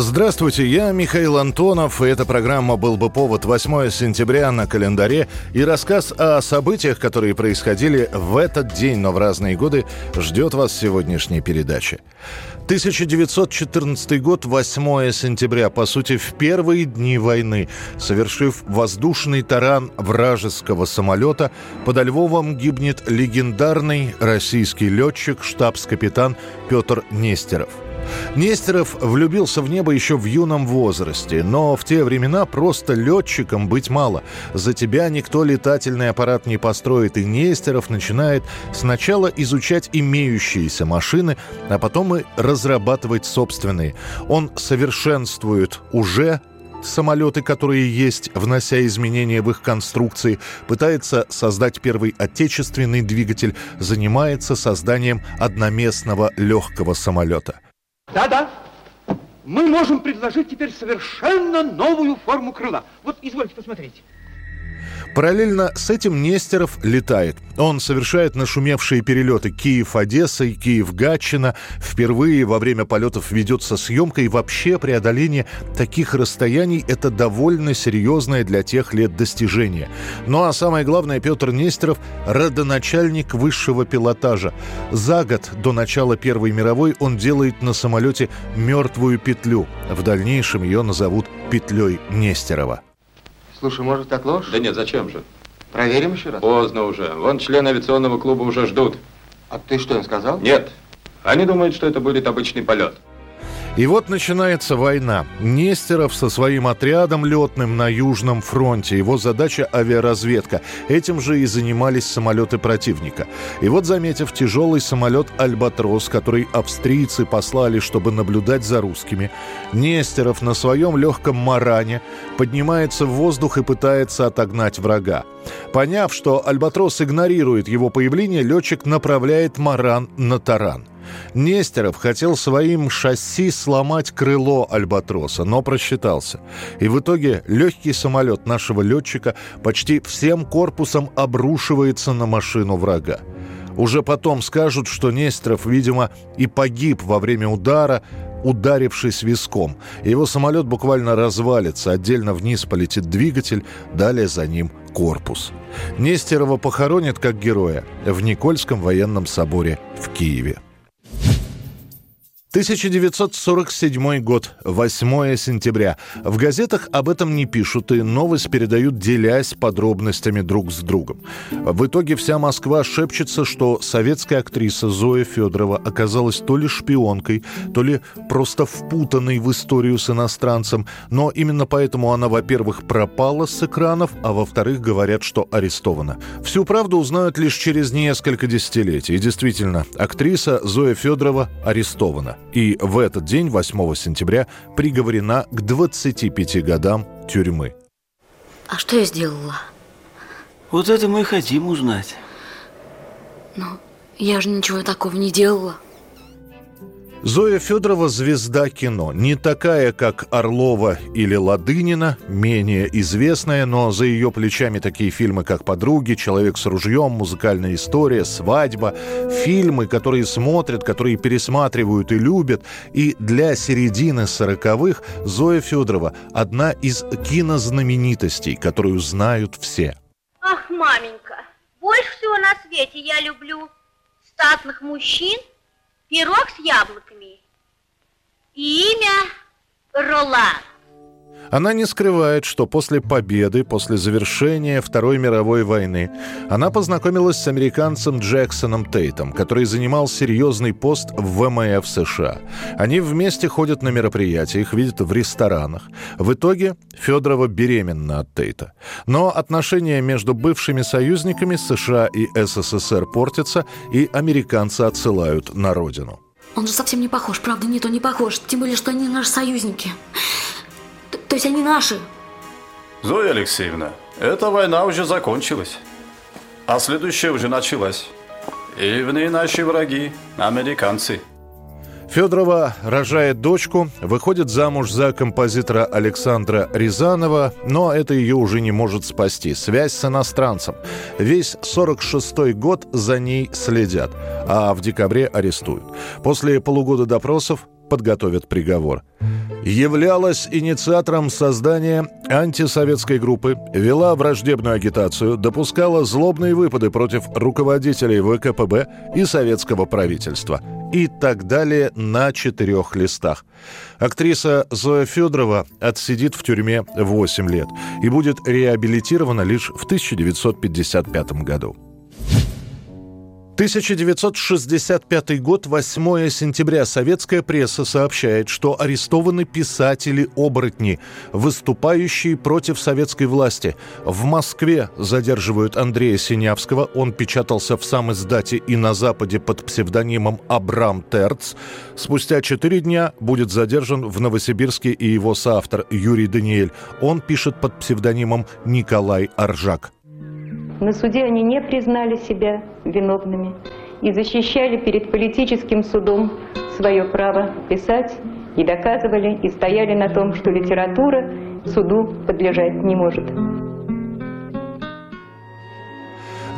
Здравствуйте, я Михаил Антонов, и эта программа «Был бы повод» 8 сентября на календаре, и рассказ о событиях, которые происходили в этот день, но в разные годы, ждет вас в сегодняшней передаче. 1914 год, 8 сентября, по сути, в первые дни войны, совершив воздушный таран вражеского самолета, подо Львовом гибнет легендарный российский летчик, штабс-капитан Петр Нестеров – Нестеров влюбился в небо еще в юном возрасте, но в те времена просто летчиком быть мало. За тебя никто летательный аппарат не построит, и Нестеров начинает сначала изучать имеющиеся машины, а потом и разрабатывать собственные. Он совершенствует уже самолеты, которые есть, внося изменения в их конструкции, пытается создать первый отечественный двигатель, занимается созданием одноместного легкого самолета – да-да. Мы можем предложить теперь совершенно новую форму крыла. Вот, извольте посмотреть. Параллельно с этим Нестеров летает. Он совершает нашумевшие перелеты Киев-Одесса и Киев-Гатчина. Впервые во время полетов ведется съемка, и вообще преодоление таких расстояний – это довольно серьезное для тех лет достижение. Ну а самое главное, Петр Нестеров – родоначальник высшего пилотажа. За год до начала Первой мировой он делает на самолете мертвую петлю. В дальнейшем ее назовут петлей Нестерова. Слушай, может, так ложь? Да нет, зачем же? Проверим еще раз? Поздно уже. Вон члены авиационного клуба уже ждут. А ты что им сказал? Нет. Они думают, что это будет обычный полет. И вот начинается война. Нестеров со своим отрядом летным на Южном фронте. Его задача – авиаразведка. Этим же и занимались самолеты противника. И вот, заметив тяжелый самолет «Альбатрос», который австрийцы послали, чтобы наблюдать за русскими, Нестеров на своем легком маране поднимается в воздух и пытается отогнать врага. Поняв, что «Альбатрос» игнорирует его появление, летчик направляет маран на таран – Нестеров хотел своим шасси сломать крыло «Альбатроса», но просчитался. И в итоге легкий самолет нашего летчика почти всем корпусом обрушивается на машину врага. Уже потом скажут, что Нестеров, видимо, и погиб во время удара, ударившись виском. Его самолет буквально развалится, отдельно вниз полетит двигатель, далее за ним корпус. Нестерова похоронят как героя в Никольском военном соборе в Киеве. 1947 год, 8 сентября. В газетах об этом не пишут, и новость передают, делясь подробностями друг с другом. В итоге вся Москва шепчется, что советская актриса Зоя Федорова оказалась то ли шпионкой, то ли просто впутанной в историю с иностранцем, но именно поэтому она, во-первых, пропала с экранов, а во-вторых, говорят, что арестована. Всю правду узнают лишь через несколько десятилетий. И действительно, актриса Зоя Федорова арестована и в этот день, 8 сентября, приговорена к 25 годам тюрьмы. А что я сделала? Вот это мы и хотим узнать. Но я же ничего такого не делала. Зоя Федорова – звезда кино. Не такая, как Орлова или Ладынина, менее известная, но за ее плечами такие фильмы, как «Подруги», «Человек с ружьем», «Музыкальная история», «Свадьба». Фильмы, которые смотрят, которые пересматривают и любят. И для середины сороковых Зоя Федорова – одна из кинознаменитостей, которую знают все. Ах, маменька, больше всего на свете я люблю статных мужчин – пирог с яблоками и имя Ролан. Она не скрывает, что после победы, после завершения Второй мировой войны, она познакомилась с американцем Джексоном Тейтом, который занимал серьезный пост в ВМФ США. Они вместе ходят на мероприятия, их видят в ресторанах. В итоге Федорова беременна от Тейта. Но отношения между бывшими союзниками США и СССР портятся, и американцы отсылают на родину. Он же совсем не похож, правда, не то не похож. Тем более, что они наши союзники. То есть они наши? Зоя Алексеевна, эта война уже закончилась. А следующая уже началась. И в ней наши враги, американцы. Федорова рожает дочку, выходит замуж за композитора Александра Рязанова, но это ее уже не может спасти. Связь с иностранцем. Весь 46-й год за ней следят, а в декабре арестуют. После полугода допросов подготовят приговор. Являлась инициатором создания антисоветской группы, вела враждебную агитацию, допускала злобные выпады против руководителей ВКПБ и советского правительства. И так далее на четырех листах. Актриса Зоя Федорова отсидит в тюрьме 8 лет и будет реабилитирована лишь в 1955 году. 1965 год, 8 сентября. Советская пресса сообщает, что арестованы писатели-оборотни, выступающие против советской власти. В Москве задерживают Андрея Синявского. Он печатался в сам издате и на Западе под псевдонимом Абрам Терц. Спустя четыре дня будет задержан в Новосибирске и его соавтор Юрий Даниэль. Он пишет под псевдонимом Николай Аржак. На суде они не признали себя виновными и защищали перед политическим судом свое право писать и доказывали и стояли на том, что литература суду подлежать не может.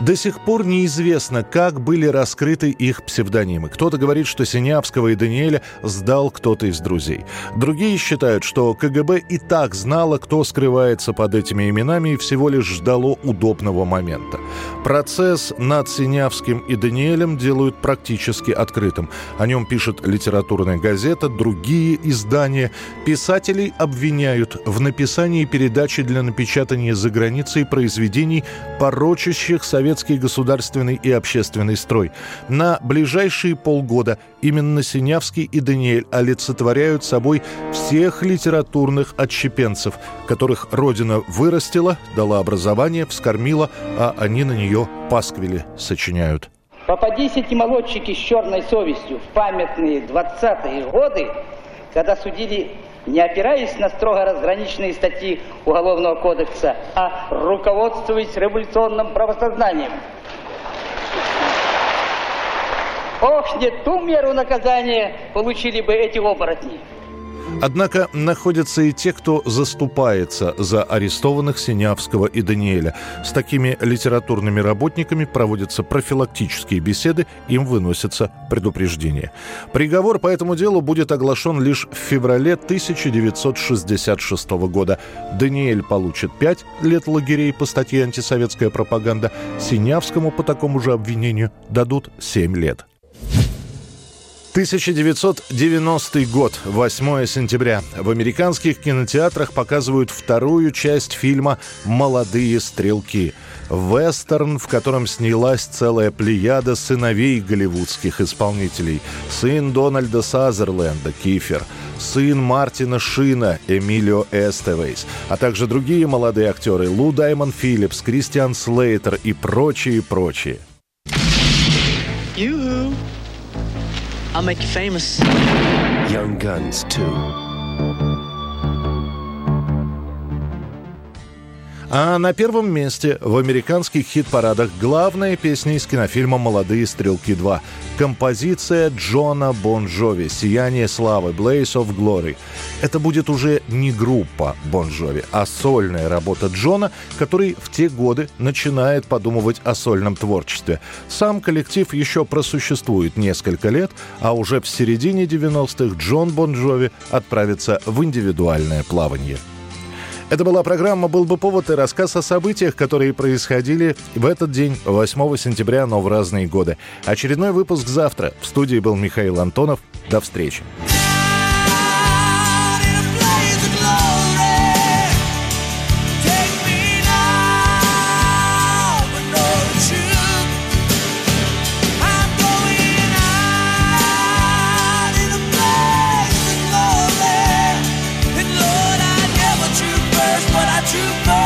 До сих пор неизвестно, как были раскрыты их псевдонимы. Кто-то говорит, что Синявского и Даниэля сдал кто-то из друзей. Другие считают, что КГБ и так знало, кто скрывается под этими именами и всего лишь ждало удобного момента. Процесс над Синявским и Даниэлем делают практически открытым. О нем пишет литературная газета, другие издания. Писателей обвиняют в написании передачи для напечатания за границей произведений, порочащих совет советский государственный и общественный строй. На ближайшие полгода именно Синявский и Даниэль олицетворяют собой всех литературных отщепенцев, которых Родина вырастила, дала образование, вскормила, а они на нее пасквили сочиняют. Попадись эти молодчики с черной совестью в памятные 20-е годы, когда судили не опираясь на строго разграниченные статьи Уголовного кодекса, а руководствуясь революционным правосознанием. Ох, не ту меру наказания получили бы эти оборотни. Однако находятся и те, кто заступается за арестованных Синявского и Даниэля. С такими литературными работниками проводятся профилактические беседы, им выносятся предупреждения. Приговор по этому делу будет оглашен лишь в феврале 1966 года. Даниэль получит 5 лет лагерей по статье «Антисоветская пропаганда», Синявскому по такому же обвинению дадут 7 лет. 1990 год, 8 сентября. В американских кинотеатрах показывают вторую часть фильма «Молодые стрелки». Вестерн, в котором снялась целая плеяда сыновей голливудских исполнителей. Сын Дональда Сазерленда, Кифер. Сын Мартина Шина, Эмилио Эстевейс. А также другие молодые актеры Лу Даймон Филлипс, Кристиан Слейтер и прочие-прочие. I'll make you famous. Young Guns 2. А на первом месте в американских хит-парадах главная песня из кинофильма «Молодые стрелки 2». Композиция Джона Бон Джови «Сияние славы» «Blaze of Glory». Это будет уже не группа Бон Джови, а сольная работа Джона, который в те годы начинает подумывать о сольном творчестве. Сам коллектив еще просуществует несколько лет, а уже в середине 90-х Джон Бон Джови отправится в индивидуальное плавание. Это была программа «Был бы повод» и рассказ о событиях, которые происходили в этот день, 8 сентября, но в разные годы. Очередной выпуск завтра. В студии был Михаил Антонов. До встречи. to find